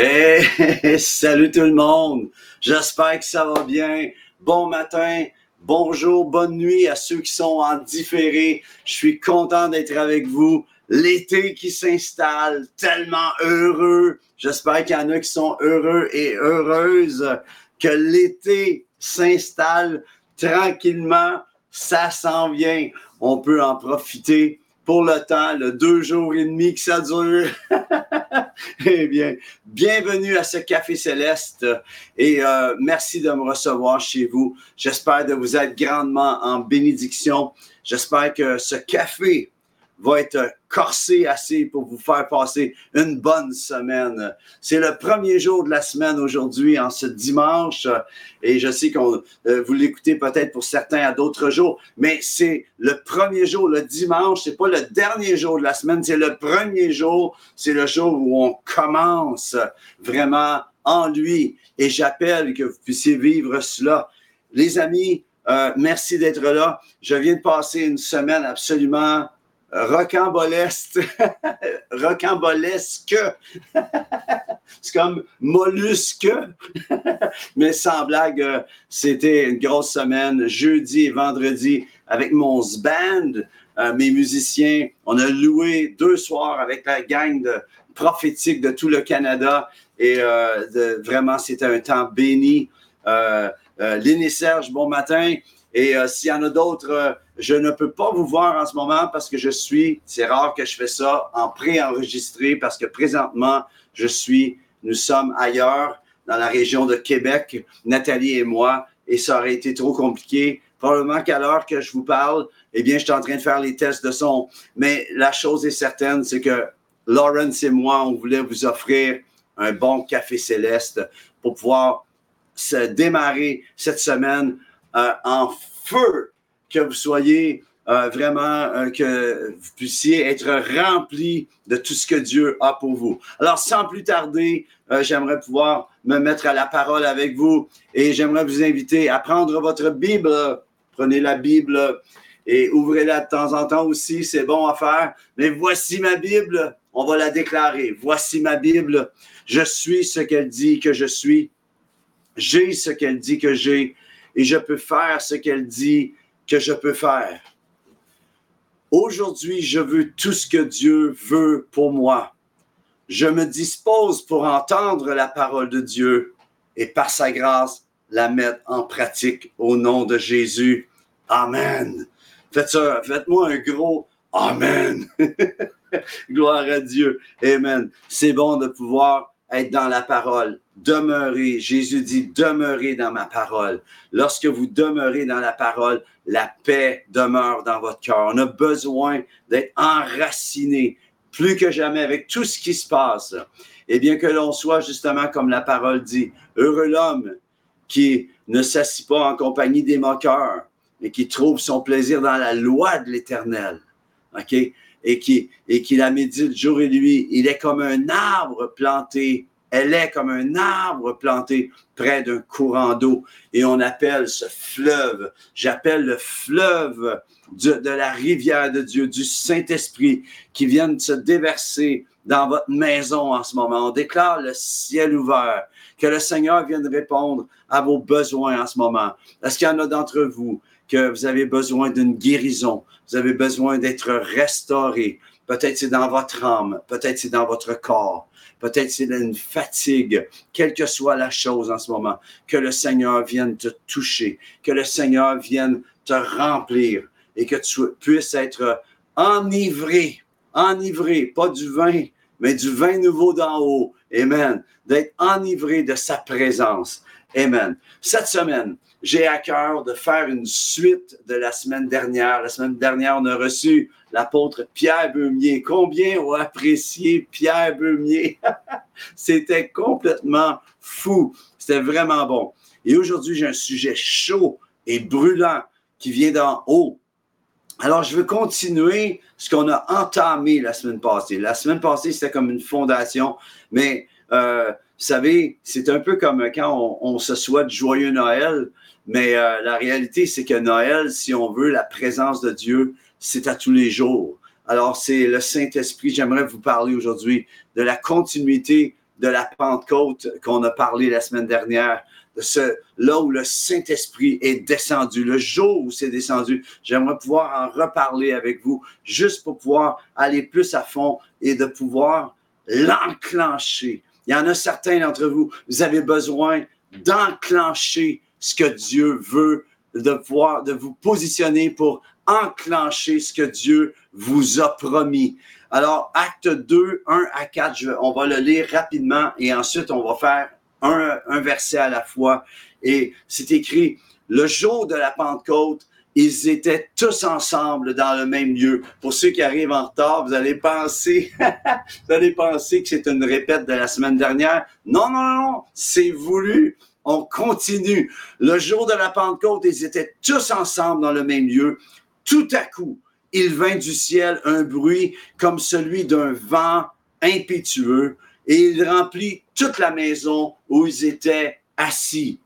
Salut tout le monde. J'espère que ça va bien. Bon matin, bonjour, bonne nuit à ceux qui sont en différé. Je suis content d'être avec vous. L'été qui s'installe, tellement heureux. J'espère qu'il y en a qui sont heureux et heureuses que l'été s'installe tranquillement. Ça s'en vient. On peut en profiter pour le temps, le deux jours et demi que ça dure. eh bien, bienvenue à ce Café Céleste et euh, merci de me recevoir chez vous. J'espère de vous être grandement en bénédiction. J'espère que ce café va être corsé assez pour vous faire passer une bonne semaine. C'est le premier jour de la semaine aujourd'hui, en ce dimanche, et je sais qu'on euh, vous l'écoutez peut-être pour certains à d'autres jours, mais c'est le premier jour, le dimanche, c'est pas le dernier jour de la semaine, c'est le premier jour, c'est le jour où on commence vraiment en lui, et j'appelle que vous puissiez vivre cela. Les amis, euh, merci d'être là. Je viens de passer une semaine absolument rocambolesque, rocambolesque. c'est comme mollusque. Mais sans blague, euh, c'était une grosse semaine, jeudi et vendredi, avec mon band, euh, mes musiciens. On a loué deux soirs avec la gang de prophétique de tout le Canada. Et euh, vraiment, c'était un temps béni. Euh, Serge, bon matin. Et s'il y en a d'autres je ne peux pas vous voir en ce moment parce que je suis, c'est rare que je fais ça en pré-enregistré parce que présentement, je suis, nous sommes ailleurs dans la région de Québec, Nathalie et moi, et ça aurait été trop compliqué. Probablement qu'à l'heure que je vous parle, eh bien, je suis en train de faire les tests de son. Mais la chose est certaine, c'est que Lawrence et moi, on voulait vous offrir un bon café céleste pour pouvoir se démarrer cette semaine euh, en feu que vous soyez euh, vraiment, euh, que vous puissiez être rempli de tout ce que Dieu a pour vous. Alors, sans plus tarder, euh, j'aimerais pouvoir me mettre à la parole avec vous et j'aimerais vous inviter à prendre votre Bible. Prenez la Bible et ouvrez-la de temps en temps aussi, c'est bon à faire. Mais voici ma Bible, on va la déclarer. Voici ma Bible, je suis ce qu'elle dit que je suis. J'ai ce qu'elle dit que j'ai et je peux faire ce qu'elle dit que je peux faire. Aujourd'hui, je veux tout ce que Dieu veut pour moi. Je me dispose pour entendre la parole de Dieu et par sa grâce, la mettre en pratique au nom de Jésus. Amen. Faites-moi un gros Amen. Gloire à Dieu. Amen. C'est bon de pouvoir être dans la parole, demeurer. Jésus dit, demeurez dans ma parole. Lorsque vous demeurez dans la parole, la paix demeure dans votre cœur. On a besoin d'être enraciné plus que jamais avec tout ce qui se passe. Et bien que l'on soit justement comme la parole dit, heureux l'homme qui ne s'assit pas en compagnie des moqueurs, mais qui trouve son plaisir dans la loi de l'Éternel. OK? Et qui, et qui la médite jour et nuit. Il est comme un arbre planté. Elle est comme un arbre planté près d'un courant d'eau. Et on appelle ce fleuve, j'appelle le fleuve de, la rivière de Dieu, du Saint-Esprit, qui vient se déverser dans votre maison en ce moment. On déclare le ciel ouvert, que le Seigneur vienne répondre à vos besoins en ce moment. Est-ce qu'il y en a d'entre vous que vous avez besoin d'une guérison, vous avez besoin d'être restauré. Peut-être c'est dans votre âme, peut-être c'est dans votre corps, peut-être c'est une fatigue, quelle que soit la chose en ce moment, que le Seigneur vienne te toucher, que le Seigneur vienne te remplir et que tu puisses être enivré, enivré, pas du vin, mais du vin nouveau d'en haut. Amen. D'être enivré de sa présence. Amen. Cette semaine, j'ai à cœur de faire une suite de la semaine dernière. La semaine dernière, on a reçu l'apôtre Pierre Beumier. Combien ont apprécié Pierre Beumier? C'était complètement fou. C'était vraiment bon. Et aujourd'hui, j'ai un sujet chaud et brûlant qui vient d'en haut. Alors, je veux continuer ce qu'on a entamé la semaine passée. La semaine passée, c'était comme une fondation, mais euh, vous savez, c'est un peu comme quand on, se souhaite joyeux Noël. Mais euh, la réalité, c'est que Noël, si on veut la présence de Dieu, c'est à tous les jours. Alors, c'est le Saint-Esprit. J'aimerais vous parler aujourd'hui de la continuité de la Pentecôte qu'on a parlé la semaine dernière, de ce, là où le Saint-Esprit est descendu, le jour où c'est descendu. J'aimerais pouvoir en reparler avec vous, juste pour pouvoir aller plus à fond et de pouvoir l'enclencher. Il y en a certains d'entre vous, vous avez besoin d'enclencher ce que Dieu veut, de pouvoir, de vous positionner pour enclencher ce que Dieu vous a promis. Alors, acte 2, 1 à 4, on va le lire rapidement et ensuite on va faire un, un verset à la fois. Et c'est écrit, le jour de la Pentecôte, ils étaient tous ensemble dans le même lieu. Pour ceux qui arrivent en retard, vous allez penser, vous allez penser que c'est une répète de la semaine dernière. Non, non, non, c'est voulu. On continue. Le jour de la Pentecôte, ils étaient tous ensemble dans le même lieu. Tout à coup, il vint du ciel un bruit comme celui d'un vent impétueux et il remplit toute la maison où ils étaient assis.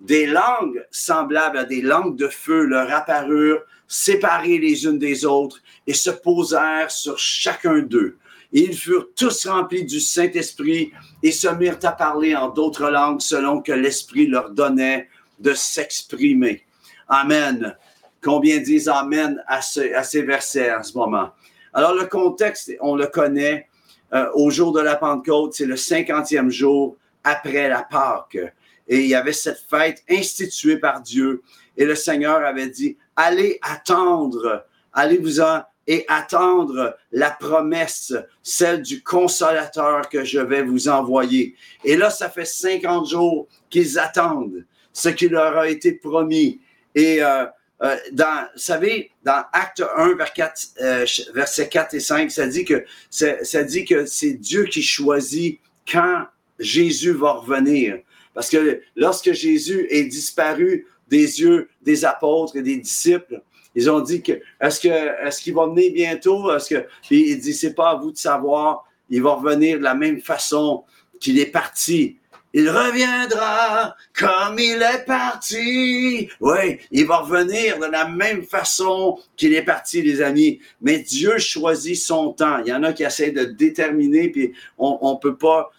Des langues semblables à des langues de feu leur apparurent, séparées les unes des autres, et se posèrent sur chacun d'eux. Ils furent tous remplis du Saint-Esprit et se mirent à parler en d'autres langues selon que l'Esprit leur donnait de s'exprimer. Amen. Combien disent Amen à, ces versets en ce moment? Alors, le contexte, on le connaît. Euh, au jour de la Pentecôte, c'est le cinquantième jour après la Pâque. Et il y avait cette fête instituée par Dieu. Et le Seigneur avait dit, allez attendre, allez-vous-en et attendre la promesse, celle du consolateur que je vais vous envoyer. Et là, ça fait 50 jours qu'ils attendent ce qui leur a été promis. Et euh, euh, dans, vous savez, dans Acte 1, vers 4, euh, versets 4 et 5, ça dit que ça dit que c'est Dieu qui choisit quand Jésus va revenir. Parce que lorsque Jésus est disparu des yeux des apôtres et des disciples, ils ont dit que est-ce que est-ce qu'il va venir bientôt? Est-ce que il dit c'est pas à vous de savoir, il va revenir de la même façon qu'il est parti. Il reviendra comme il est parti. Oui, il va revenir de la même façon qu'il est parti, les amis. Mais Dieu choisit son temps. Il y en a qui essaient de déterminer, puis on ne peut pas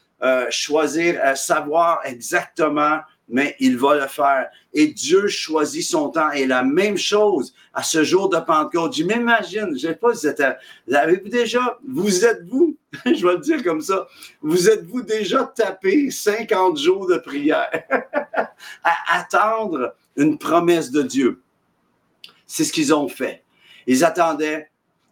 choisir, euh, savoir exactement mais il va le faire. Et Dieu choisit son temps. Et la même chose à ce jour de Pentecôte. Je m'imagine, je ne sais pas si vous avez-vous déjà, vous êtes-vous, je vais le dire comme ça, vous êtes-vous déjà tapé 50 jours de prière à attendre une promesse de Dieu? C'est ce qu'ils ont fait. Ils attendaient,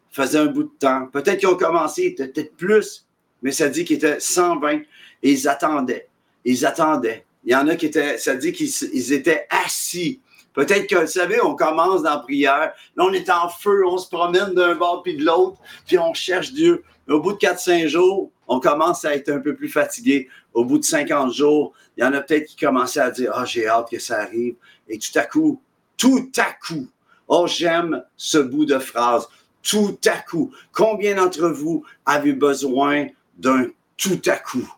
faisaient un bout de temps. Peut-être qu'ils ont commencé, peut-être plus, mais ça dit qu'ils étaient 120 et ils attendaient. Ils attendaient. Il y en a qui étaient, ça dit qu'ils étaient assis. Peut-être que, vous savez, on commence dans la prière, là, on est en feu, on se promène d'un bord puis de l'autre, puis on cherche Dieu. au bout de 4-5 jours, on commence à être un peu plus fatigué. Au bout de 50 jours, il y en a peut-être qui commençaient à dire, ah, oh, j'ai hâte que ça arrive. Et tout à coup, tout à coup, oh, j'aime ce bout de phrase. Tout à coup. Combien d'entre vous avez besoin d'un tout à coup?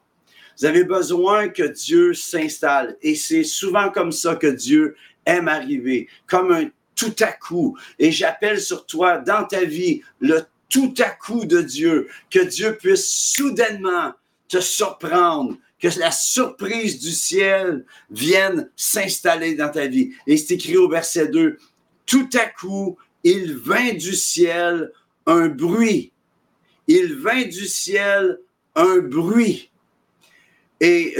Vous avez besoin que Dieu s'installe. Et c'est souvent comme ça que Dieu aime arriver, comme un tout à coup. Et j'appelle sur toi, dans ta vie, le tout à coup de Dieu, que Dieu puisse soudainement te surprendre, que la surprise du ciel vienne s'installer dans ta vie. Et c'est écrit au verset 2, tout à coup, il vint du ciel un bruit. Il vint du ciel un bruit. Et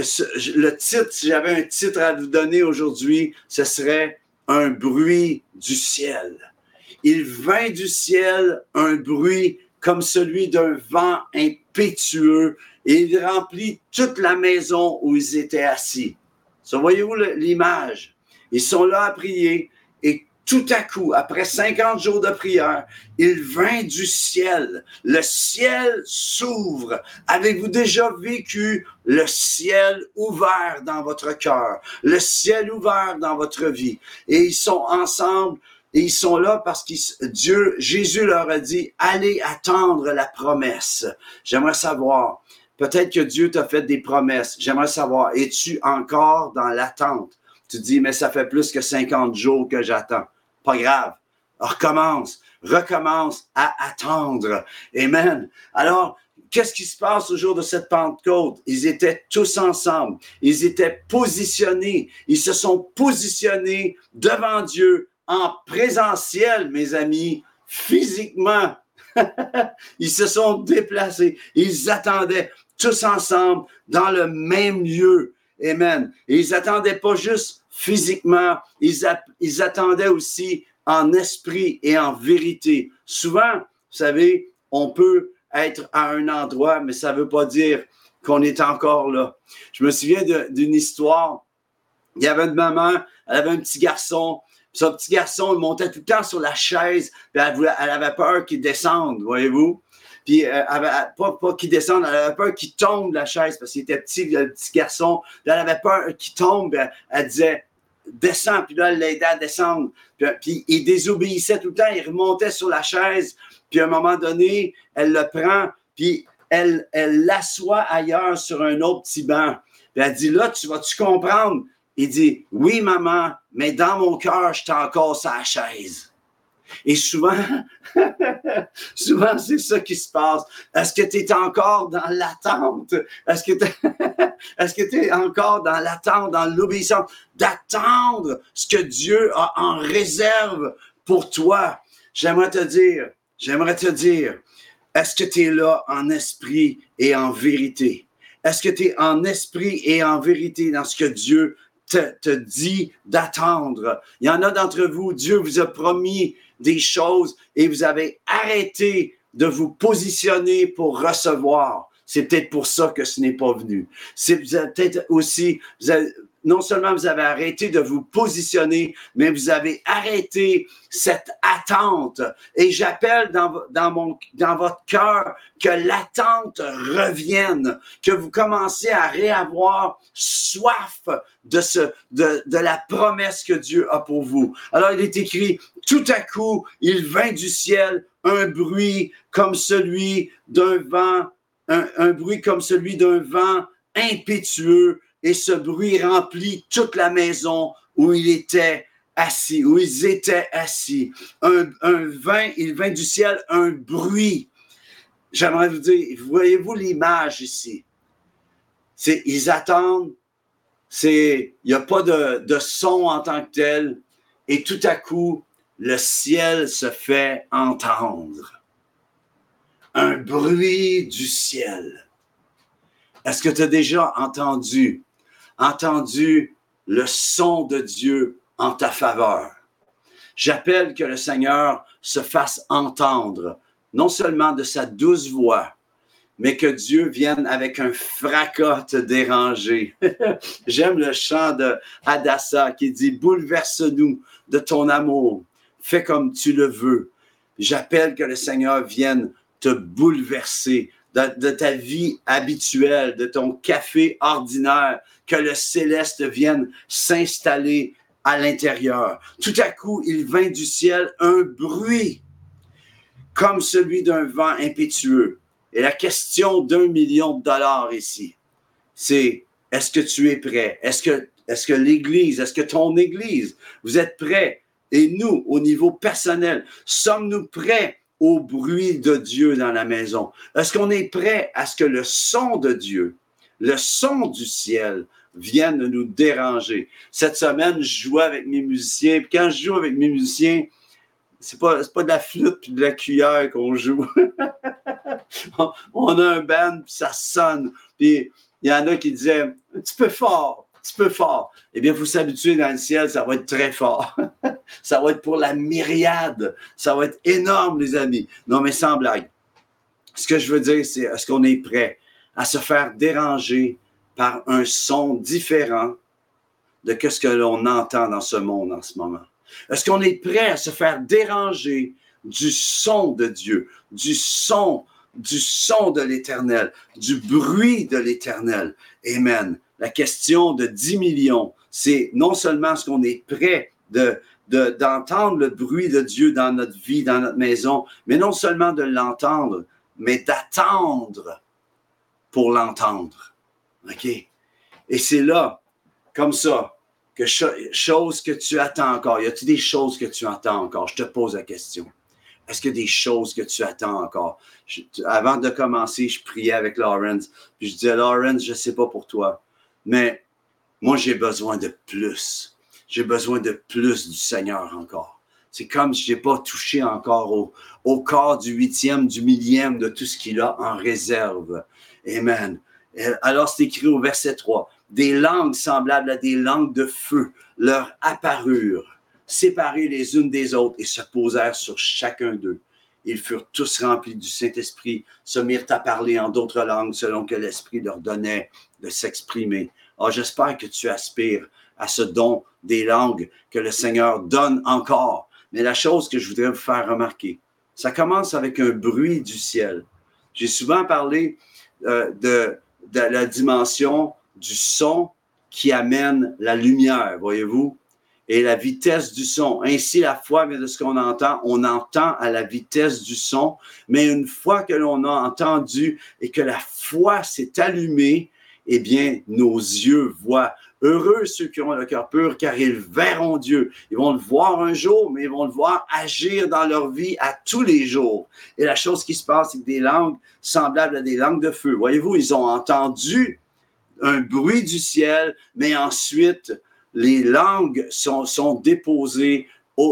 le titre, si j'avais un titre à vous donner aujourd'hui, ce serait Un bruit du ciel. Il vint du ciel un bruit comme celui d'un vent impétueux et il remplit toute la maison où ils étaient assis. Ça, voyez-vous l'image? Ils sont là à prier tout à coup, après 50 jours de prière, il vint du ciel. Le ciel s'ouvre. Avez-vous déjà vécu le ciel ouvert dans votre cœur, le ciel ouvert dans votre vie? Et ils sont ensemble et ils sont là parce que Dieu, Jésus leur a dit, allez attendre la promesse. J'aimerais savoir, peut-être que Dieu t'a fait des promesses. J'aimerais savoir, es-tu encore dans l'attente? Tu dis, mais ça fait plus que 50 jours que j'attends. Pas grave. Recommence, recommence à attendre. Amen. Alors, qu'est-ce qui se passe au jour de cette Pentecôte? Ils étaient tous ensemble. Ils étaient positionnés. Ils se sont positionnés devant Dieu en présentiel, mes amis, physiquement. ils se sont déplacés. Ils attendaient tous ensemble dans le même lieu. Amen. Ils attendaient pas juste physiquement, ils, attendaient aussi en esprit et en vérité. Souvent, vous savez, on peut être à un endroit, mais ça ne veut pas dire qu'on est encore là. Je me souviens d'une histoire. Il y avait une maman, elle avait un petit garçon. Son petit garçon, il montait tout le temps sur la chaise, elle, avait peur qu'il descende, voyez-vous? Puis, euh, pas, pas qu'il descende, elle avait peur qu'il tombe de la chaise parce qu'il était petit, le petit garçon. elle avait peur qu'il tombe. Elle disait Descends. Puis là, elle l'aidait à descendre. Puis, il désobéissait tout le temps. Il remontait sur la chaise. Puis à un moment donné, elle le prend, puis elle l'assoit ailleurs sur un autre petit banc. Puis elle dit, là, tu vas-tu comprendre? Il dit, oui, maman, mais dans mon cœur, je suis encore sa chaise. Et souvent, souvent, c'est ça qui se passe. Est-ce que tu es encore dans l'attente? Est-ce que tu es, encore dans l'attente, dans l'obéissance, d'attendre ce que Dieu a en réserve pour toi? J'aimerais te dire, j'aimerais te dire, est-ce que tu es là en esprit et en vérité? Est-ce que tu es en esprit et en vérité dans ce que Dieu te, te dit d'attendre? Il y en a d'entre vous, Dieu vous a promis des choses et vous avez arrêté de vous positionner pour recevoir. C'est peut-être pour ça que ce n'est pas venu. C'est peut-être aussi, non seulement vous avez arrêté de vous positionner, mais vous avez arrêté cette attente. Et j'appelle dans, votre cœur que l'attente revienne, que vous commencez à réavoir soif de, la promesse que Dieu a pour vous. Alors il est écrit, tout à coup, il vint du ciel un bruit comme celui d'un vent, un bruit comme celui d'un vent impétueux et ce bruit remplit toute la maison où il assis, où ils étaient assis. Un, vin, il vint du ciel, un bruit. J'aimerais vous dire, voyez-vous l'image ici? C'est, ils attendent, c'est, il n'y a pas de, de son en tant que tel, et tout à coup, le ciel se fait entendre. Un bruit du ciel. Est-ce que tu as déjà entendu entendu le son de Dieu en ta faveur. J'appelle que le Seigneur se fasse entendre, non seulement de sa douce voix, mais que Dieu vienne avec un fracas te déranger. J'aime le chant de Hadassah qui dit Bouleverse-nous de ton amour, fais comme tu le veux. J'appelle que le Seigneur vienne te bouleverser de, ta vie habituelle, de ton café ordinaire, que le céleste vienne s'installer à l'intérieur. Tout à coup, il vint du ciel un bruit comme celui d'un vent impétueux. Et la question d'un million de dollars ici, c'est est-ce que tu es prêt? Est-ce que, est-ce que l'Église, est-ce que ton Église, vous êtes prêts? Et nous, au niveau personnel, sommes-nous prêts au bruit de Dieu dans la maison? Est-ce qu'on est prêt à ce que le son de Dieu, le son du ciel vienne nous déranger? Cette semaine, je jouais avec mes musiciens. Puis quand je joue avec mes musiciens, c'est pas, pas de la flûte et de la cuillère qu'on joue. on a un band, puis ça sonne. Puis il y en a qui disaient un petit peu fort peu fort. Eh bien, vous s'habituer dans le ciel, ça va être très fort. ça va être pour la myriade. Ça va être énorme, les amis. Non, mais sans blague. Ce que je veux dire, c'est est-ce qu'on est prêt à se faire déranger par un son différent de ce que l'on entend dans ce monde en ce moment? Est-ce qu'on est prêt à se faire déranger du son de Dieu, du son, du son de l'Éternel, du bruit de l'Éternel? Amen la question de 10 millions, c'est non seulement ce qu'on est prêt de, d'entendre le bruit de Dieu dans notre vie, dans notre maison, mais non seulement de l'entendre, mais d'attendre pour l'entendre. OK? Et c'est là, comme ça, que chose que tu attends encore. Y a-t-il des choses que tu attends encore? Je te pose la question. Est-ce a des choses que tu attends encore? avant de commencer, je priais avec Lawrence. Puis je disais, Lawrence, je ne sais pas pour toi, mais moi, j'ai besoin de plus. J'ai besoin de plus du Seigneur encore. C'est comme si je n'ai pas touché encore au, corps du huitième, du millième de tout ce qu'il a en réserve. Amen. Alors, c'est écrit au verset 3. Des langues semblables à des langues de feu leur apparurent, séparées les unes des autres, et se posèrent sur chacun d'eux. Ils furent tous remplis du Saint-Esprit, se mirent à parler en d'autres langues selon que l'Esprit leur donnait de s'exprimer. Oh, j'espère que tu aspires à ce don des langues que le Seigneur donne encore. Mais la chose que je voudrais vous faire remarquer, ça commence avec un bruit du ciel. J'ai souvent parlé euh, de, de la dimension du son qui amène la lumière, voyez-vous, et la vitesse du son. Ainsi, la foi vient de ce qu'on entend. On entend à la vitesse du son, mais une fois que l'on a entendu et que la foi s'est allumée, eh bien, nos yeux voient. Heureux ceux qui ont le cœur pur, car ils verront Dieu. Ils vont le voir un jour, mais ils vont le voir agir dans leur vie à tous les jours. Et la chose qui se passe, c'est que des langues semblables à des langues de feu. Voyez-vous, ils ont entendu un bruit du ciel, mais ensuite, les langues sont, sont déposées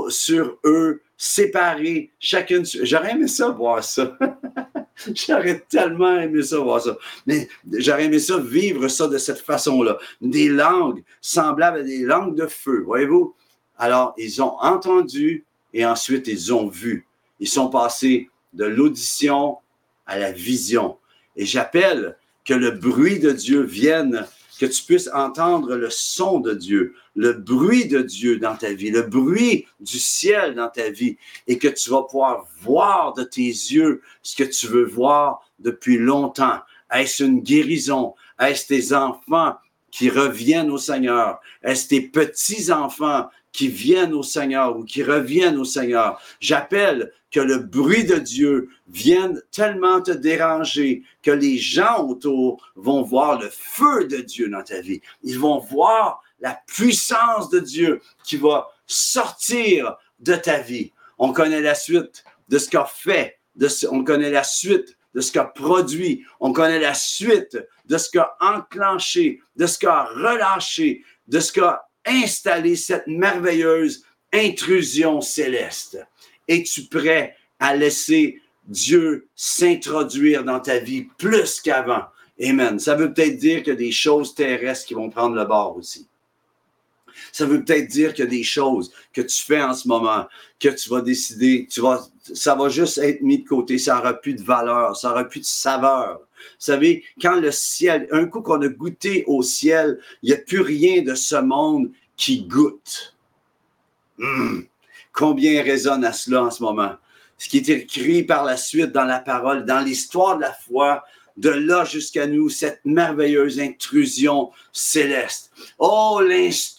sur eux, séparées, chacune. J'aurais aimé ça, voir ça. J'aurais tellement aimé ça, voir ça. Mais j'aurais aimé ça, vivre ça de cette façon-là. Des langues semblables à des langues de feu, voyez-vous? Alors, ils ont entendu et ensuite ils ont vu. Ils sont passés de l'audition à la vision. Et j'appelle que le bruit de Dieu vienne que tu puisses entendre le son de Dieu, le bruit de Dieu dans ta vie, le bruit du ciel dans ta vie, et que tu vas pouvoir voir de tes yeux ce que tu veux voir depuis longtemps. Est-ce une guérison? Est-ce tes enfants qui reviennent au Seigneur? Est-ce tes petits-enfants qui viennent au Seigneur ou qui reviennent au Seigneur? J'appelle que le bruit de Dieu vienne tellement te déranger que les gens autour vont voir le feu de Dieu dans ta vie. Ils vont voir la puissance de Dieu qui va sortir de ta vie. On connaît la suite de ce qu'a fait, de on connaît la suite de ce qu'a produit, on connaît la suite de ce qu'a enclenché, de ce qu'a relâché, de ce qu'a installé cette merveilleuse intrusion céleste. Es-tu prêt à laisser Dieu s'introduire dans ta vie plus qu'avant? Amen. Ça veut peut-être dire qu'il y a des choses terrestres qui vont prendre le bord aussi. Ça veut peut-être dire qu'il y a des choses que tu fais en ce moment, que tu vas décider, tu vas, ça va juste être mis de côté, ça n'aura plus de valeur, ça n'aura plus de saveur. Vous savez, quand le ciel, un coup qu'on a goûté au ciel, il n'y a plus rien de ce monde qui goûte. Hum. Combien résonne à cela en ce moment? Ce qui est écrit par la suite dans la parole, dans l'histoire de la foi, de là jusqu'à nous, cette merveilleuse intrusion céleste. Oh,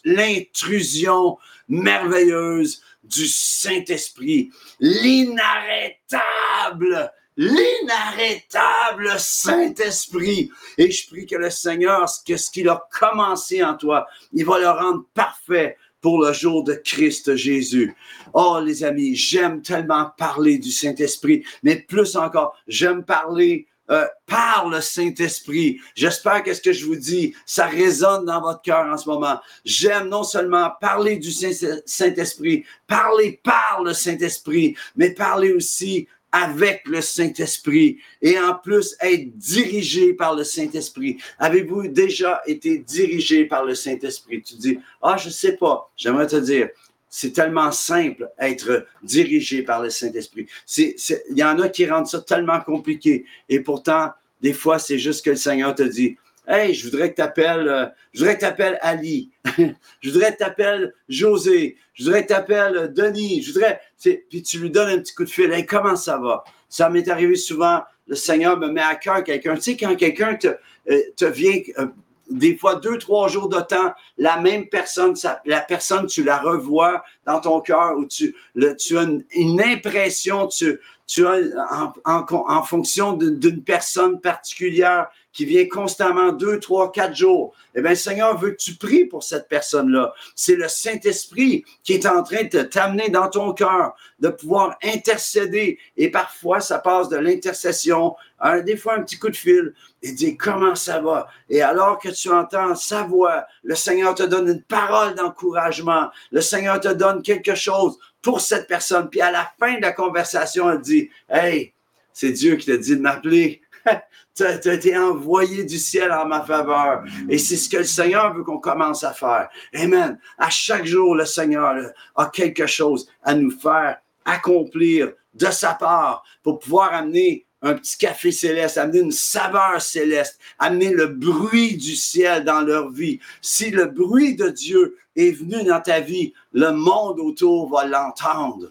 l'intrusion merveilleuse du Saint-Esprit, l'inarrêtable, l'inarrêtable Saint-Esprit. Et je prie que le Seigneur, ce qu'il a commencé en toi, il va le rendre parfait pour le jour de Christ Jésus. Oh, les amis, j'aime tellement parler du Saint-Esprit, mais plus encore, j'aime parler euh, par le Saint-Esprit. J'espère que ce que je vous dis, ça résonne dans votre cœur en ce moment. J'aime non seulement parler du Saint-Esprit, parler par le Saint-Esprit, mais parler aussi avec le Saint-Esprit et en plus être dirigé par le Saint-Esprit. Avez-vous déjà été dirigé par le Saint-Esprit? Tu dis, ah, je sais pas. J'aimerais te dire, c'est tellement simple être dirigé par le Saint-Esprit. Il y en a qui rendent ça tellement compliqué. Et pourtant, des fois, c'est juste que le Seigneur te dit, Hey, je voudrais que tu appelles, euh, je voudrais que tu appelles Ali. je voudrais que tu appelles José. Je voudrais que tu appelles Denis. Je voudrais, puis tu lui donnes un petit coup de fil. Hey, comment ça va? Ça m'est arrivé souvent. Le Seigneur me met à cœur quelqu'un. Tu sais, quand quelqu'un te, euh, vient euh, des fois deux, trois jours de temps, la même personne, la personne, tu la revois dans ton cœur ou tu, tu as une, impression, tu, tu as en fonction d'une personne particulière qui vient constamment deux, trois, quatre jours, eh bien, Seigneur veut que tu pries pour cette personne-là? C'est le Saint-Esprit qui est en train de t'amener dans ton cœur, de pouvoir intercéder. Et parfois, ça passe de l'intercession à des fois un petit coup de fil et dire comment ça va? Et alors que tu entends sa voix, le Seigneur te donne une parole d'encouragement. Le Seigneur te donne quelque chose pour cette personne. Puis à la fin de la conversation, elle dit, Hey, c'est Dieu qui t'a dit de m'appeler. tu as, été envoyé du ciel en ma faveur. Et c'est ce que le Seigneur veut qu'on commence à faire. Amen. À chaque jour, le Seigneur a quelque chose à nous faire accomplir de sa part pour pouvoir amener un petit café céleste, amener une saveur céleste, amener le bruit du ciel dans leur vie. Si le bruit de Dieu est venu dans ta vie, le monde autour va l'entendre.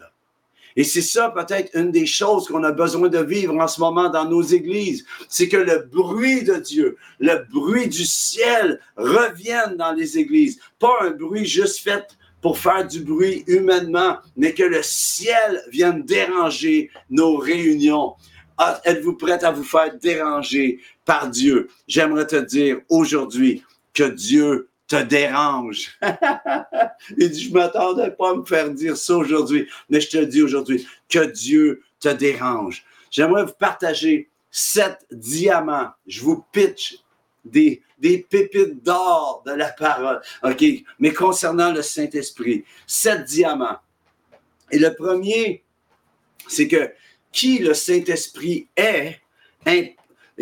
Et c'est ça peut-être une des choses qu'on a besoin de vivre en ce moment dans nos églises, c'est que le bruit de Dieu, le bruit du ciel revienne dans les églises. Pas un bruit juste fait pour faire du bruit humainement, mais que le ciel vienne déranger nos réunions. Ah, êtes-vous prête à vous faire déranger par Dieu? J'aimerais te dire aujourd'hui que Dieu te dérange. Il dit, je m'attendais pas à me faire dire ça aujourd'hui, mais je te dis aujourd'hui que Dieu te dérange. J'aimerais vous partager sept diamants. Je vous pitch des, des pépites d'or de la parole. OK? Mais concernant le Saint-Esprit, sept diamants. Et le premier, c'est que qui le Saint-Esprit est,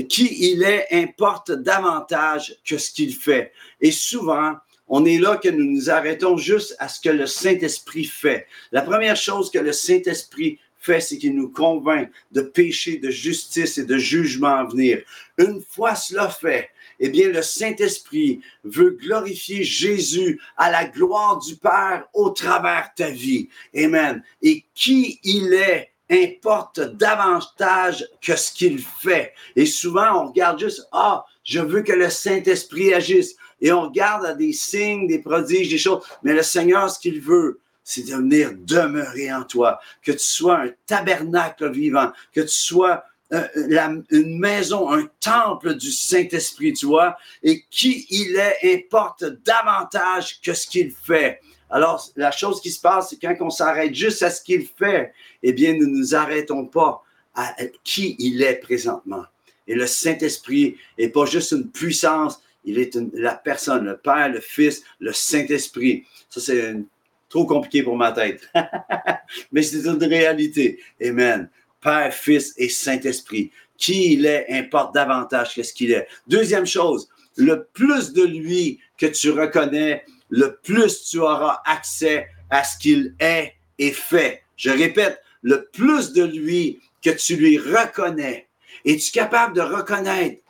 qui il est importe davantage que ce qu'il fait. Et souvent, on est là que nous nous arrêtons juste à ce que le Saint-Esprit fait. La première chose que le Saint-Esprit fait, c'est qu'il nous convainc de péché, de justice et de jugement à venir. Une fois cela fait, eh bien, le Saint-Esprit veut glorifier Jésus à la gloire du Père au travers ta vie. Amen. Et qui il est importe davantage que ce qu'il fait. Et souvent, on regarde juste, ah, je veux que le Saint-Esprit agisse. Et on regarde des signes, des prodiges, des choses. Mais le Seigneur, ce qu'il veut, c'est de venir demeurer en toi. Que tu sois un tabernacle vivant, que tu sois euh, une maison, un temple du Saint-Esprit, tu vois. Et qui il est importe davantage que ce qu'il fait. Alors, la chose qui se passe, c'est quand on s'arrête juste à ce qu'il fait, eh bien, nous ne nous arrêtons pas à qui il est présentement. Et le Saint-Esprit n'est pas juste une puissance, il est la personne, le Père, le Fils, le Saint-Esprit. Ça, c'est trop compliqué pour ma tête. Mais c'est une réalité. Amen. Père, Fils et Saint-Esprit. Qui il est importe davantage que ce qu'il est. Deuxième chose, le plus de lui que tu reconnais, le plus tu auras accès à ce qu'il est et fait. Je répète, le plus de lui que tu lui reconnais, es-tu capable de reconnaître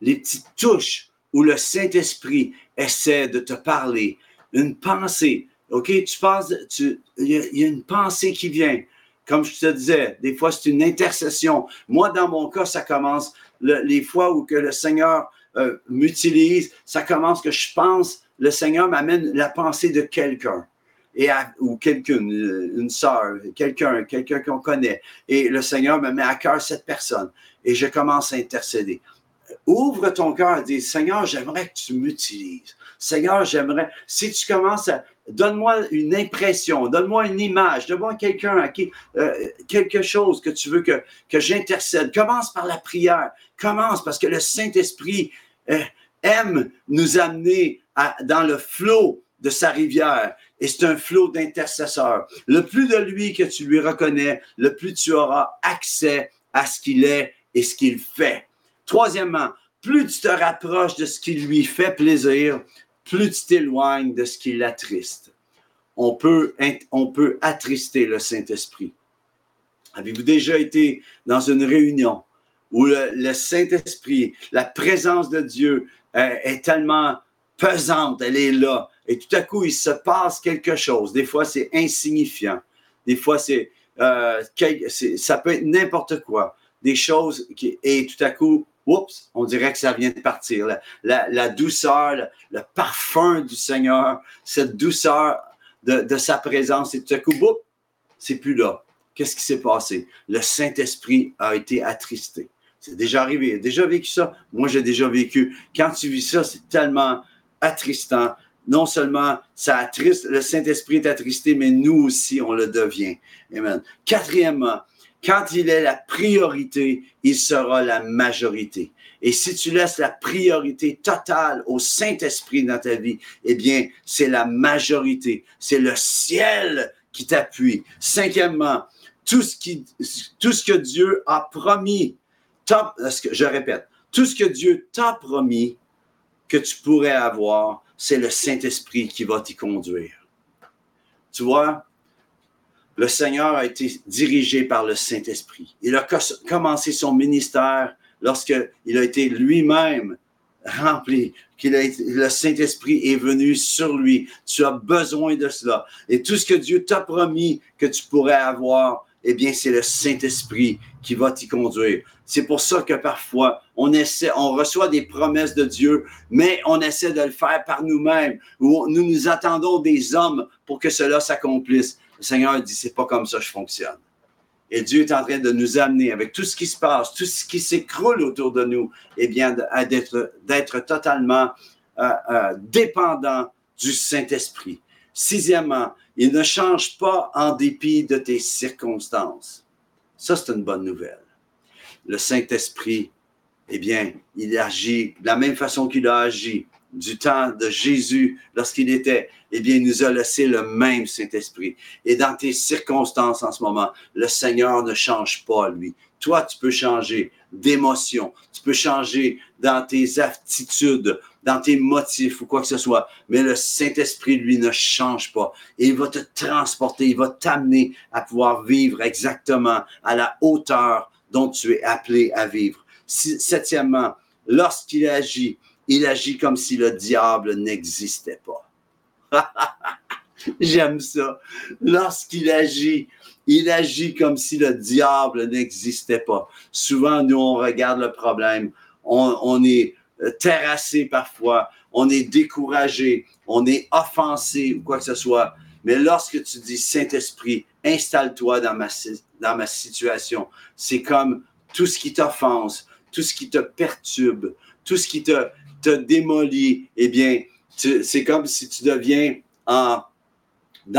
les petites touches où le Saint-Esprit essaie de te parler? Une pensée, OK? Tu penses, il y, a une pensée qui vient. Comme je te disais, des fois, c'est une intercession. Moi, dans mon cas, ça commence les fois où que le Seigneur euh, m'utilise, ça commence que je pense le Seigneur m'amène la pensée de quelqu'un et ou quelqu'une, une sœur, quelqu'un, quelqu'un qu'on connaît. Et le Seigneur me met à cœur cette personne et je commence à intercéder. Ouvre ton cœur et dis, Seigneur, j'aimerais que tu m'utilises. Seigneur, j'aimerais, si tu commences à, donne-moi une impression, donne-moi une image, donne-moi quelqu'un à qui, euh, quelque chose que tu veux que, que j'intercède. Commence par la prière. Commence parce que le Saint-Esprit euh, aime nous amener dans le flot de sa rivière. Et c'est un flot d'intercesseurs. Le plus de lui que tu lui reconnais, le plus tu auras accès à ce qu'il est et ce qu'il fait. Troisièmement, plus tu te rapproches de ce qui lui fait plaisir, plus tu t'éloignes de ce qui l'attriste. On peut, attrister le Saint-Esprit. Avez-vous déjà été dans une réunion où le, Saint-Esprit, la présence de Dieu est tellement pesante, elle est là. Et tout à coup, il se passe quelque chose. Des fois, c'est insignifiant. Des fois, c'est, euh, ça peut être n'importe quoi. Des choses qui, et tout à coup, oups, on dirait que ça vient de partir. La, douceur, le, parfum du Seigneur, cette douceur de, sa présence, et tout à coup, boum, c'est plus là. Qu'est-ce qui s'est passé? Le Saint-Esprit a été attristé. C'est déjà arrivé. Déjà vécu ça? Moi, j'ai déjà vécu. Quand tu vis ça, c'est tellement attristant. Non seulement ça attriste, le Saint-Esprit est attristé, mais nous aussi, on le devient. Amen. Quatrièmement, quand il est la priorité, il sera la majorité. Et si tu laisses la priorité totale au Saint-Esprit dans ta vie, eh bien, c'est la majorité. C'est le ciel qui t'appuie. Cinquièmement, tout ce, qui, tout ce que Dieu a promis je répète, tout ce que Dieu t'a promis que tu pourrais avoir, c'est le Saint-Esprit qui va t'y conduire. Tu vois, le Seigneur a été dirigé par le Saint-Esprit. Il a commencé son ministère lorsqu'il a été lui-même rempli, le Saint-Esprit est venu sur lui. Tu as besoin de cela. Et tout ce que Dieu t'a promis que tu pourrais avoir, eh bien, c'est le Saint-Esprit qui va t'y conduire. C'est pour ça que parfois, on essaie, on reçoit des promesses de Dieu, mais on essaie de le faire par nous-mêmes, ou nous nous attendons des hommes pour que cela s'accomplisse. Le Seigneur dit, c'est pas comme ça que je fonctionne. Et Dieu est en train de nous amener avec tout ce qui se passe, tout ce qui s'écroule autour de nous, eh bien, d'être totalement euh, euh, dépendant du Saint-Esprit. Sixièmement, il ne change pas en dépit de tes circonstances. Ça, c'est une bonne nouvelle le Saint-Esprit, eh bien, il agit de la même façon qu'il a agi du temps de Jésus lorsqu'il était, eh bien, il nous a laissé le même Saint-Esprit. Et dans tes circonstances en ce moment, le Seigneur ne change pas, lui. Toi, tu peux changer d'émotion, tu peux changer dans tes attitudes, dans tes motifs ou quoi que ce soit, mais le Saint-Esprit, lui, ne change pas. Il va te transporter, il va t'amener à pouvoir vivre exactement à la hauteur dont tu es appelé à vivre. Septièmement, lorsqu'il agit, il agit comme si le diable n'existait pas. J'aime ça. Lorsqu'il agit, il agit comme si le diable n'existait pas. Souvent, nous, on regarde le problème, on, est terrassé parfois, on est découragé, on est offensé ou quoi que ce soit. Mais lorsque tu dis Saint-Esprit, installe-toi dans ma situation, c'est comme tout ce qui t'offense, tout ce qui te perturbe, tout ce qui te, te démolit, eh bien, c'est comme si tu deviens en.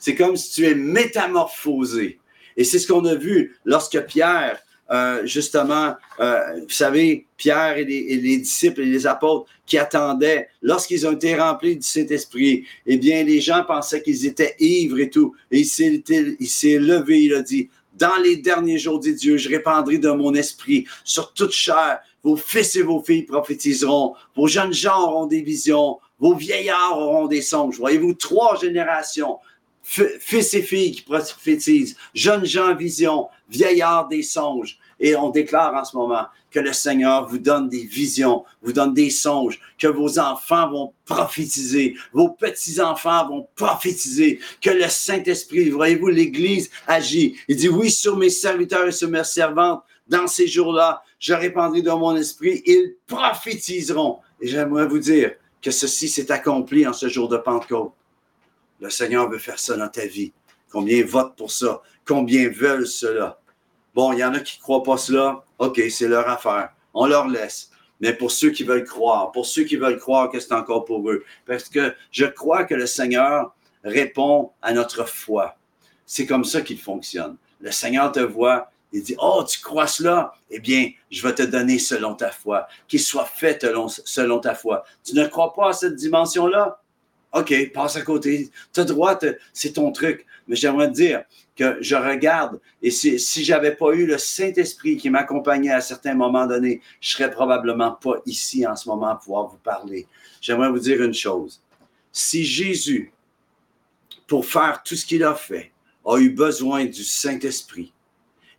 c'est comme si tu es métamorphosé. Et c'est ce qu'on a vu lorsque Pierre euh, justement, euh, vous savez, Pierre et les, disciples et les apôtres qui attendaient, lorsqu'ils ont été remplis du Saint-Esprit, eh bien, les gens pensaient qu'ils étaient ivres et tout. Et il s'est levé, il a dit, dans les derniers jours, dit Dieu, je répandrai de mon esprit sur toute chair. Vos fils et vos filles prophétiseront. Vos jeunes gens auront des visions. Vos vieillards auront des songes. Voyez-vous, trois générations fils et filles qui prophétisent, jeunes gens en vision, vieillards des songes. Et on déclare en ce moment que le Seigneur vous donne des visions, vous donne des songes, que vos enfants vont prophétiser, vos petits-enfants vont prophétiser, que le Saint-Esprit, voyez-vous, l'Église agit. Il dit, oui, sur mes serviteurs et sur mes servantes, dans ces jours-là, je répandrai dans mon esprit, ils prophétiseront. Et j'aimerais vous dire que ceci s'est accompli en ce jour de Pentecôte. Le Seigneur veut faire ça dans ta vie. Combien votent pour ça? Combien veulent cela? Bon, il y en a qui ne croient pas cela. OK, c'est leur affaire. On leur laisse. Mais pour ceux qui veulent croire, pour ceux qui veulent croire que c'est encore pour eux, parce que je crois que le Seigneur répond à notre foi. C'est comme ça qu'il fonctionne. Le Seigneur te voit, il dit, oh, tu crois cela? Eh bien, je vais te donner selon ta foi. Qu'il soit fait selon ta foi. Tu ne crois pas à cette dimension-là? OK, passe à côté. Tu as droit, c'est ton truc. Mais j'aimerais te dire que je regarde et si, si j'avais pas eu le Saint-Esprit qui m'accompagnait à certains moments donnés, je serais probablement pas ici en ce moment à pouvoir vous parler. J'aimerais vous dire une chose. Si Jésus, pour faire tout ce qu'il a fait, a eu besoin du Saint-Esprit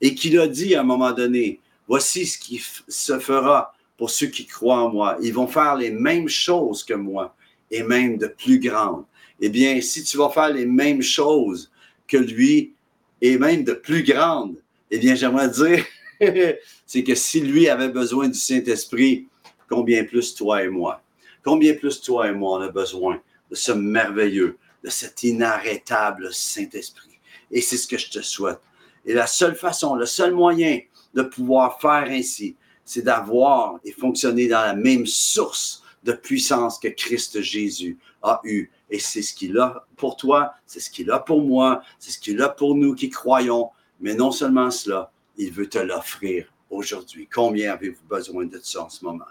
et qu'il a dit à un moment donné, voici ce qui se fera pour ceux qui croient en moi. Ils vont faire les mêmes choses que moi et même de plus grande. Eh bien, si tu vas faire les mêmes choses que lui et même de plus grande, eh bien, j'aimerais dire, c'est que si lui avait besoin du Saint-Esprit, combien plus toi et moi? Combien plus toi et moi on a besoin de ce merveilleux, de cet inarrêtable Saint-Esprit? Et c'est ce que je te souhaite. Et la seule façon, le seul moyen de pouvoir faire ainsi, c'est d'avoir et fonctionner dans la même source de puissance que Christ Jésus a eu. Et c'est ce qu'il a pour toi, c'est ce qu'il a pour moi, c'est ce qu'il a pour nous qui croyons. Mais non seulement cela, il veut te l'offrir aujourd'hui. Combien avez-vous besoin de ça en ce moment?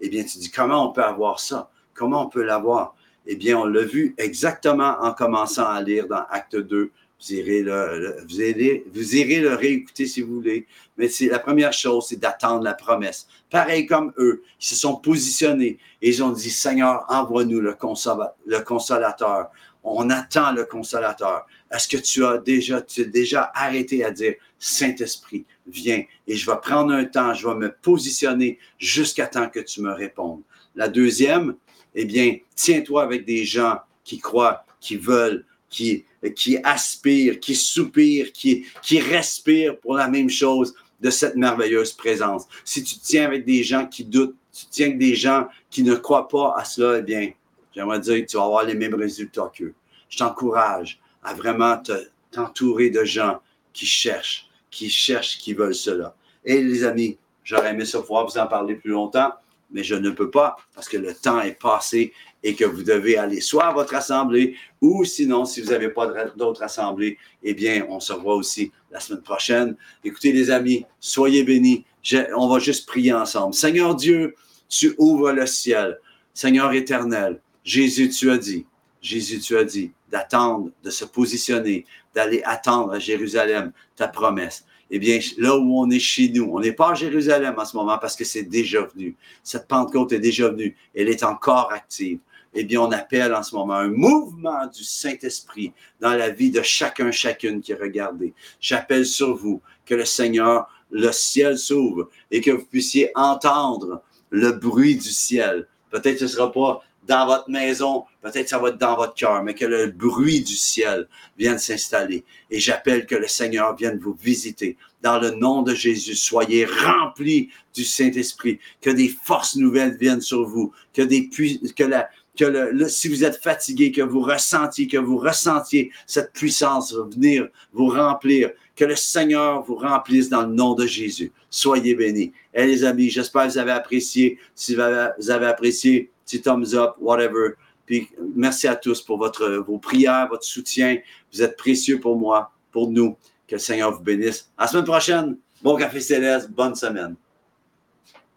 Eh bien, tu dis, comment on peut avoir ça? Comment on peut l'avoir? Eh bien, on l'a vu exactement en commençant à lire dans Acte 2. Vous irez le, vous, irez, vous irez le réécouter si vous voulez. Mais c'est la première chose, c'est d'attendre la promesse. Pareil comme eux, ils se sont positionnés et ils ont dit, Seigneur, envoie-nous le, le consolateur. On attend le consolateur. Est-ce que tu as déjà, tu as déjà arrêté à dire, Saint-Esprit, viens et je vais prendre un temps, je vais me positionner jusqu'à temps que tu me répondes. La deuxième, eh bien, tiens-toi avec des gens qui croient, qui veulent, qui, aspirent, qui soupirent, qui, respirent pour la même chose de cette merveilleuse présence. Si tu tiens avec des gens qui doutent, tu tiens avec des gens qui ne croient pas à cela, eh bien, j'aimerais dire que tu vas avoir les mêmes résultats qu'eux. Je t'encourage à vraiment t'entourer de gens qui cherchent, qui cherchent, qui veulent cela. Et les amis, j'aurais aimé ça pouvoir vous en parler plus longtemps, mais je ne peux pas parce que le temps est passé et que vous devez aller soit à votre assemblée ou sinon, si vous n'avez pas d'autres assemblées, eh bien, on se revoit aussi la semaine prochaine. Écoutez, les amis, soyez bénis. on va juste prier ensemble. Seigneur Dieu, tu ouvres le ciel. Seigneur éternel, Jésus, tu as dit, Jésus, tu as dit d'attendre, de se positionner, d'aller attendre à Jérusalem ta promesse. Eh bien, là où on est chez nous, on n'est pas à Jérusalem en ce moment parce que c'est déjà venu. Cette Pentecôte est déjà venue. Elle est encore active. Eh bien, on appelle en ce moment un mouvement du Saint-Esprit dans la vie de chacun, chacune qui est regardé. J'appelle sur vous que le Seigneur, le ciel s'ouvre et que vous puissiez entendre le bruit du ciel. Peut-être ce ne sera pas dans votre maison, peut-être ça va être dans votre cœur, mais que le bruit du ciel vienne s'installer. Et j'appelle que le Seigneur vienne vous visiter. Dans le nom de Jésus, soyez remplis du Saint-Esprit, que des forces nouvelles viennent sur vous, que des que la, que le, si vous êtes fatigué, que vous ressentiez, que vous ressentiez cette puissance venir vous remplir, que le Seigneur vous remplisse dans le nom de Jésus. Soyez bénis. Et les amis, j'espère que vous avez apprécié. Si vous avez apprécié, petit thumbs up, whatever. Puis merci à tous pour votre, vos prières, votre soutien. Vous êtes précieux pour moi, pour nous. Que le Seigneur vous bénisse. À la semaine prochaine. Bon café céleste. Bonne semaine.